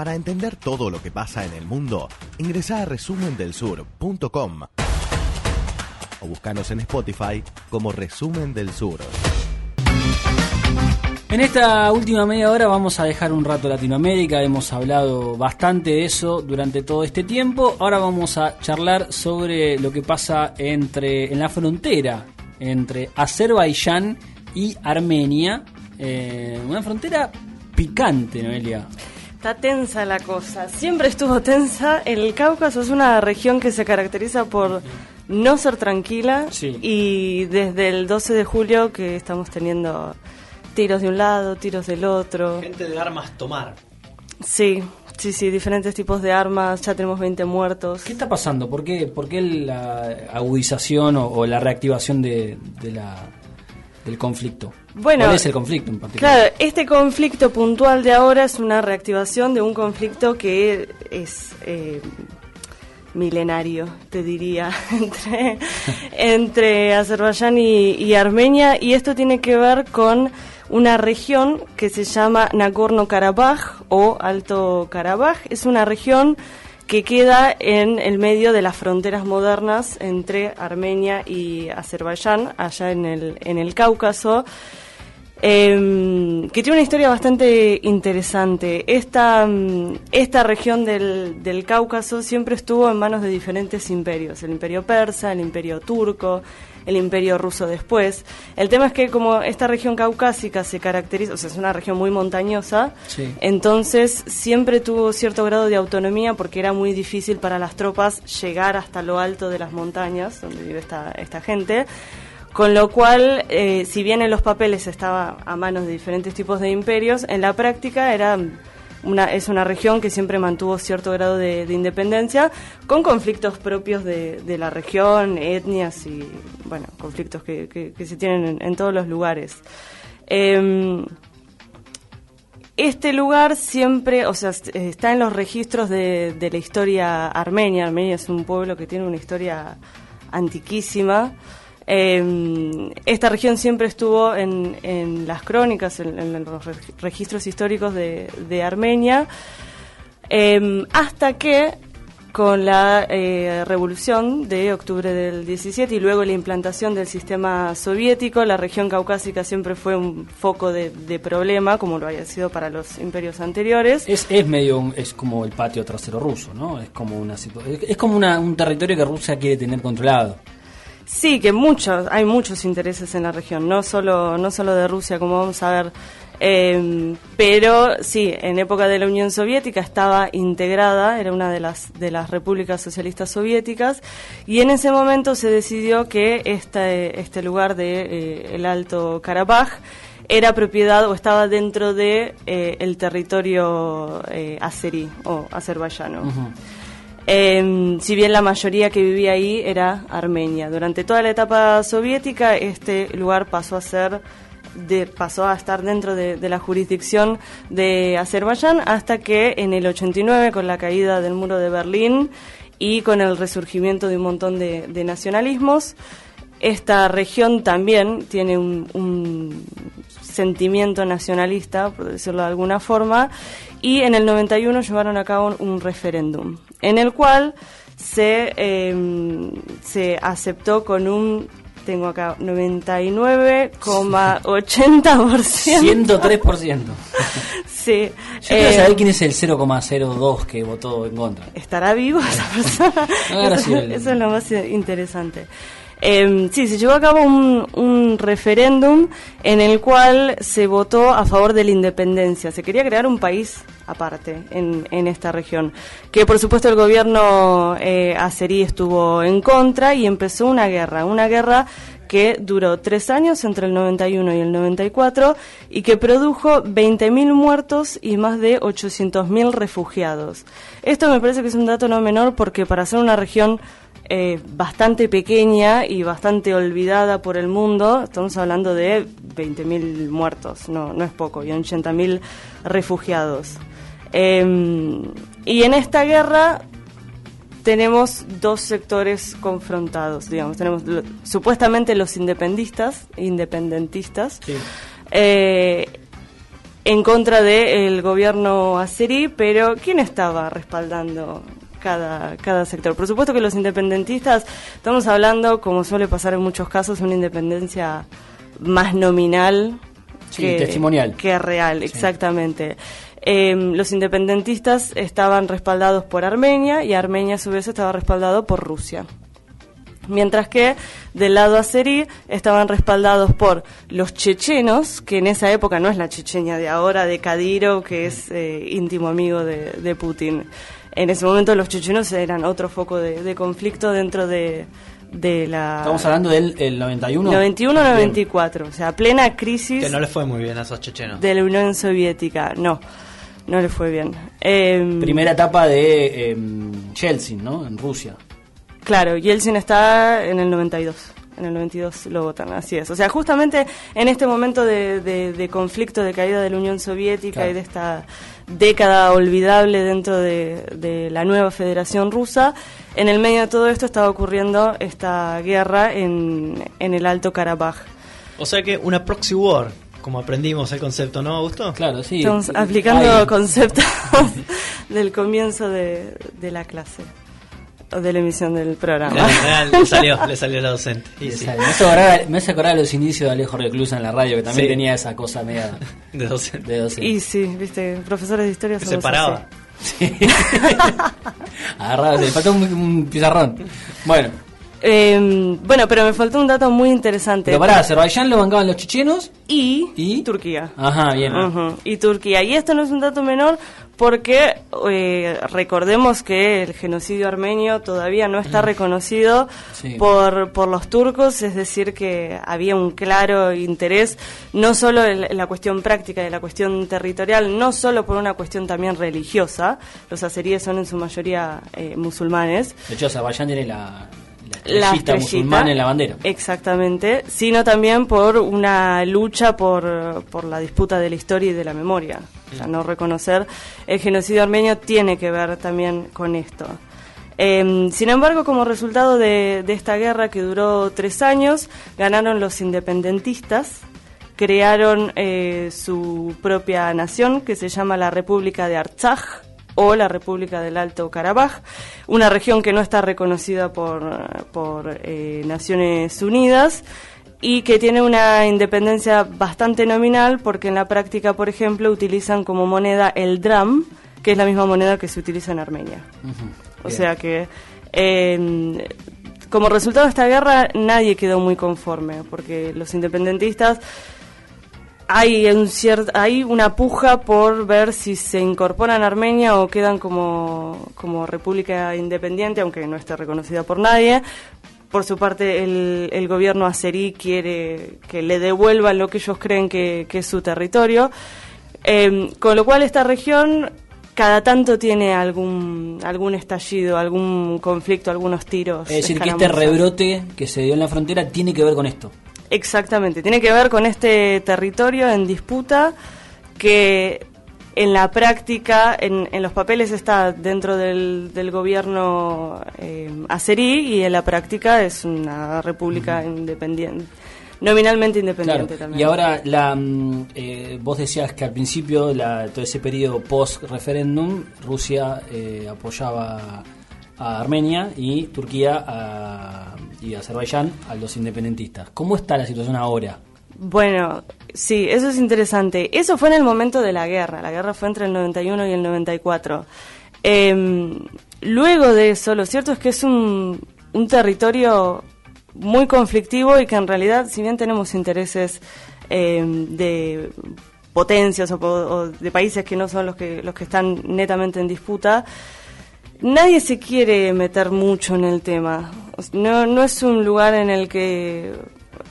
Para entender todo lo que pasa en el mundo, ingresa a resumendelsur.com o buscanos en Spotify como Resumen del Sur. En esta última media hora vamos a dejar un rato Latinoamérica, hemos hablado bastante de eso durante todo este tiempo. Ahora vamos a charlar sobre lo que pasa entre en la frontera entre Azerbaiyán y Armenia, eh, una frontera picante, Noelia. Está tensa la cosa, siempre estuvo tensa. El Cáucaso es una región que se caracteriza por no ser tranquila y desde el 12 de julio que estamos teniendo tiros de un lado, tiros del otro. Gente de armas tomar. Sí, sí, sí, diferentes tipos de armas, ya tenemos 20 muertos. ¿Qué está pasando? ¿Por qué, por qué la agudización o, la reactivación de, la, del conflicto? Bueno, ¿Cuál es el conflicto en particular? Claro, este conflicto puntual de ahora es una reactivación de un conflicto que es eh, milenario, te diría, entre, entre Azerbaiyán y Armenia, y esto tiene que ver con una región que se llama Nagorno-Karabaj o Alto Karabaj. Es una región que queda en el medio de las fronteras modernas entre Armenia y Azerbaiyán, allá en el, en el Cáucaso. Em, que tiene una historia bastante interesante. Esta, mm, esta región del, del, Cáucaso siempre estuvo en manos de diferentes imperios, el imperio persa, el imperio turco, el imperio ruso después. El tema es que como esta región caucásica se caracteriza, o sea, es una región muy montañosa, entonces siempre tuvo cierto grado de autonomía porque era muy difícil para las tropas llegar hasta lo alto de las montañas donde vive esta, esta gente. Con lo cual, eh, si bien en los papeles estaba a manos de diferentes tipos de imperios, en la práctica era una, es una región que siempre mantuvo cierto grado de, independencia, con conflictos propios de, la región, etnias y, bueno, conflictos que, se tienen en, todos los lugares. Em, este lugar siempre, o sea, está en los registros de, de la historia armenia. Armenia es un pueblo que tiene una historia antiquísima. Eh, esta región siempre estuvo en, las crónicas, en, los registros históricos de, Armenia, em, hasta que con la eh, revolución de octubre del 17 y luego la implantación del sistema soviético, la región caucásica siempre fue un foco de, problema, como lo había sido para los imperios anteriores. Es, es medio, es como el patio trasero ruso, ¿no? Es como una es como un territorio que Rusia quiere tener controlado. Sí, que muchos, hay muchos intereses en la región, no solo, no solo de Rusia, como vamos a ver. Em, pero sí, en época de la Unión Soviética estaba integrada, era una de las, de las repúblicas socialistas soviéticas, y en ese momento se decidió que este, este lugar de eh, el Alto Karabaj era propiedad o estaba dentro de eh, el territorio eh, azerí o azerbaiyano. Em, si bien la mayoría que vivía ahí era armenia. Durante toda la etapa soviética este lugar pasó a ser de, pasó a estar dentro de, la jurisdicción de Azerbaiyán hasta que en el 89 con la caída del muro de Berlín y con el resurgimiento de un montón de, nacionalismos esta región también tiene un, sentimiento nacionalista, por decirlo de alguna forma, y en el 91 llevaron a cabo un referéndum en el cual se, em, se aceptó con un tengo acá 99,80%. 103%. sí. Yo quiero saber eh, quién es el 0,02 que votó en contra. ¿Estará vivo esa persona? eso, eso, es lo más interesante. Eh, sí, se llevó a cabo un, referéndum en el cual se votó a favor de la independencia. Se quería crear un país aparte en, en esta región. Que por supuesto el gobierno eh, azerí estuvo en contra y empezó una guerra. Una guerra que duró tres años, entre el 91 y el 94, y que produjo 20.000 muertos y más de 800.000 refugiados. Esto me parece que es un dato no menor porque para ser una región eh, bastante pequeña y bastante olvidada por el mundo. Estamos hablando de 20.000 muertos, no, no es poco, y 80.000 refugiados. Em, y en esta guerra tenemos dos sectores confrontados, digamos. Tenemos supuestamente los independistas, independentistas. Eh, en contra del gobierno azerí, pero ¿quién estaba respaldando cada, cada sector. Por supuesto que los independentistas, estamos hablando, como suele pasar en muchos casos, una independencia más nominal que, testimonial. que real, exactamente. Em, los independentistas estaban respaldados por Armenia y Armenia a su vez estaba respaldado por Rusia. Mientras que del lado azerí estaban respaldados por los chechenos, que en esa época no es la Chechenia de ahora, de Kadyrov, que es eh, íntimo amigo de, de Putin en ese momento los chechenos eran otro foco de, conflicto dentro de, la... Estamos hablando del 91. 91-94, o sea, plena crisis... Que no le fue muy bien a esos chechenos. De la Unión Soviética, no, no le fue bien. Em, Primera etapa de eh, Yeltsin, ¿no? En Rusia. Claro, Yeltsin está en el 92 en el 92 lo votan, así es. O sea, justamente en este momento de, conflicto, de caída de la Unión Soviética y de esta década olvidable dentro de, la nueva Federación Rusa, en el medio de todo esto estaba ocurriendo esta guerra en, en el Alto Karabaj. O sea que una proxy war, como aprendimos el concepto, ¿no, Augusto? Claro, sí. Estamos aplicando conceptos del comienzo de la clase de la emisión del programa. le salió, le salió la docente. me, hace acordar, los inicios de Alejo Reclusa en la radio, que también tenía esa cosa media de docente. Y sí, viste, profesores de historia se paraba. Sí. Agarraba, le faltó un, pizarrón. Bueno. Eh, bueno, pero me faltó un dato muy interesante. Pero pará, Azerbaiyán lo bancaban los chechenos y, Turquía. Ajá, bien. Y Turquía. Y esto no es un dato menor porque eh, recordemos que el genocidio armenio todavía no está reconocido por, por los turcos, es decir, que había un claro interés, no solo en la cuestión práctica de la cuestión territorial, no solo por una cuestión también religiosa, los azeríes son en su mayoría eh, musulmanes. De hecho, Azerbaiyán tiene la, la musulmana en la bandera. Exactamente, sino también por una lucha por, por la disputa de la historia y de la memoria. O sea, no reconocer el genocidio armenio tiene que ver también con esto. Em, sin embargo, como resultado de, esta guerra que duró tres años, ganaron los independentistas, crearon eh, su propia nación que se llama la República de Artsaj o la República del Alto Karabaj, una región que no está reconocida por, por eh, Naciones Unidas y que tiene una independencia bastante nominal porque en la práctica, por ejemplo, utilizan como moneda el dram, que es la misma moneda que se utiliza en Armenia. O sea que como resultado de esta guerra nadie quedó muy conforme porque los independentistas hay un cierto, hay una puja por ver si se incorporan a Armenia o quedan como, como república independiente, aunque no esté reconocida por nadie. Por su parte, el, el gobierno azerí quiere que le devuelvan lo que ellos creen que, es su territorio. Em, con lo cual, esta región cada tanto tiene algún algún estallido, algún conflicto, algunos tiros. Es decir, que este rebrote que se dio en la frontera tiene que ver con esto. Exactamente, tiene que ver con este territorio en disputa que en la práctica, en, los papeles está dentro del, gobierno eh, azerí y en la práctica es una república independiente nominalmente independiente también. Y ahora, la, mm, eh, vos decías que al principio, la, todo ese periodo post-referéndum, Rusia eh, apoyaba a Armenia y Turquía a, y Azerbaiyán a los independentistas. ¿Cómo está la situación ahora? Bueno, sí, eso es interesante. Eso fue en el momento de la guerra. La guerra fue entre el 91 y el 94. Em, luego de eso, lo cierto es que es un, territorio muy conflictivo y que en realidad, si bien tenemos intereses em, de potencias o, o, de países que no son los que los que están netamente en disputa, nadie se quiere meter mucho en el tema. No, no es un lugar en el que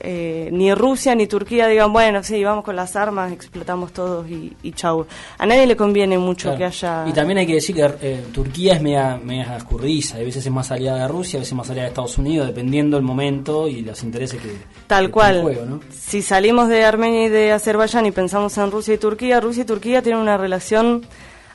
eh, ni Rusia ni Turquía digan, bueno, sí, vamos con las armas, explotamos todos y, y chau. A nadie le conviene mucho que haya... Y también hay que decir que eh, Turquía es media, media escurridiza, a veces es más aliada de Rusia, a veces más aliada de Estados Unidos, dependiendo del momento y los intereses que... Tal cual. Si salimos de Armenia y de Azerbaiyán y pensamos en Rusia y Turquía, Rusia y Turquía tienen una relación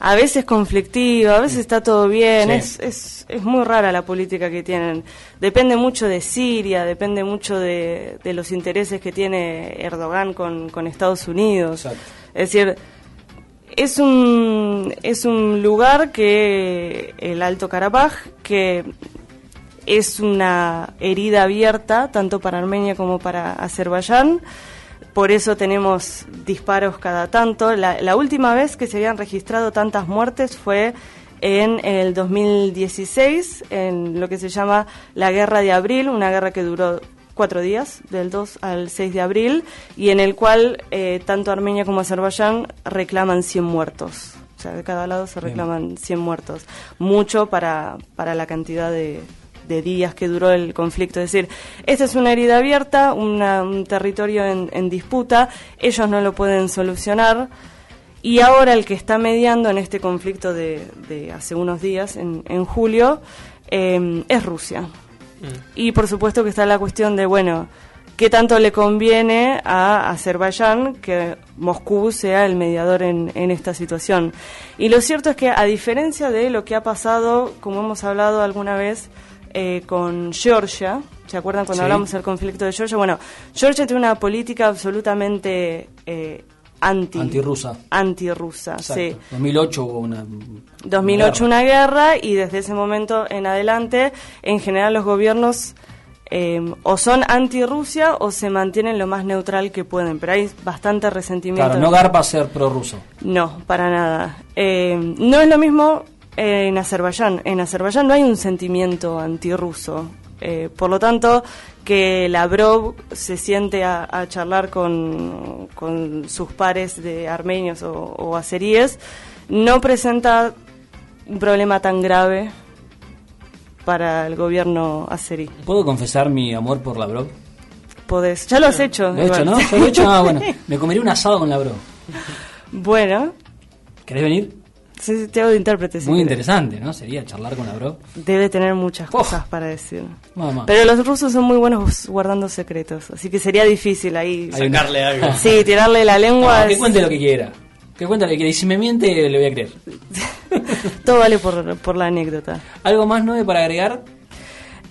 a veces conflictiva, a veces está todo bien, es, es, es, muy rara la política que tienen. Depende mucho de Siria, depende mucho de, de los intereses que tiene Erdogan con, con Estados Unidos. Es decir, es un, es un lugar que, el Alto Karabaj, que es una herida abierta tanto para Armenia como para Azerbaiyán. Por eso tenemos disparos cada tanto. La, la última vez que se habían registrado tantas muertes fue en el 2016, en lo que se llama la Guerra de Abril, una guerra que duró cuatro días, del 2 al 6 de abril, y en el cual eh, tanto Armenia como Azerbaiyán reclaman 100 muertos. O sea, de cada lado se reclaman 100 muertos. Mucho para, para la cantidad de, de días que duró el conflicto. Es decir, esta es una herida abierta, una, un territorio en, en disputa, ellos no lo pueden solucionar. Y ahora el que está mediando en este conflicto de, de hace unos días, en, en julio, eh, es Rusia. Y por supuesto que está la cuestión de, bueno, ¿qué tanto le conviene a Azerbaiyán que Moscú sea el mediador en, en esta situación? Y lo cierto es que a diferencia de lo que ha pasado, como hemos hablado alguna vez, eh, con Georgia, ¿se acuerdan cuando Sí. hablamos del conflicto de Georgia? Bueno, Georgia tiene una política absolutamente eh, anti... Antirrusa. Antirrusa, sí. 2008 hubo una. 2008 una guerra y desde ese momento en adelante, en general los gobiernos eh, o son anti-Rusia o se mantienen lo más neutral que pueden, pero hay bastante resentimiento. Claro, no garpa ser prorruso. No, para nada. Eh, no es lo mismo en Azerbaiyán. En Azerbaiyán no hay un sentimiento antirruso. Eh, por lo tanto, que Lavrov se siente a, a charlar con, con sus pares de armenios o, o azeríes no presenta un problema tan grave para el gobierno azerí. ¿Puedo confesar mi amor por Lavrov? Podés, ya lo has hecho. Lo he hecho. ¿no? ¿Ya lo he hecho? Ah, bueno. Me comería un asado con Lavrov. Bueno, ¿Querés venir? Sí, te hago de intérprete. si Muy querés. interesante, ¿no? Sería charlar con Lavrov. Debe tener muchas Uf. cosas para decir. Mamá. Pero los rusos son muy buenos guardando secretos, así que sería difícil ahí. Sacarle algo. Sí, tirarle la lengua. No, que es- cuente lo que quiera. Que cuente lo que quiera. Y si me miente, le voy a creer. Todo vale por, por la anécdota. ¿Algo más nueve para agregar?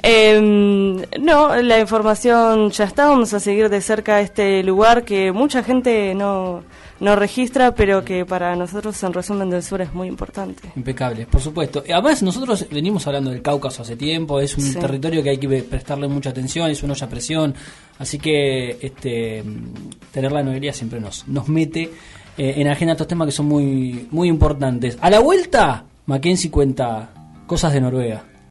Em, no, la información ya está. Vamos a seguir de cerca este lugar que mucha gente no, no registra, pero que para nosotros en resumen del sur es muy importante. Impecable, por supuesto. Además, nosotros venimos hablando del Cáucaso hace tiempo, es un Sí. territorio que hay que prestarle mucha atención, es una olla a presión, así que este tener la novelía siempre nos, nos mete eh, en agenda estos temas que son muy, muy importantes. A la vuelta, Mackenzie cuenta cosas de Noruega.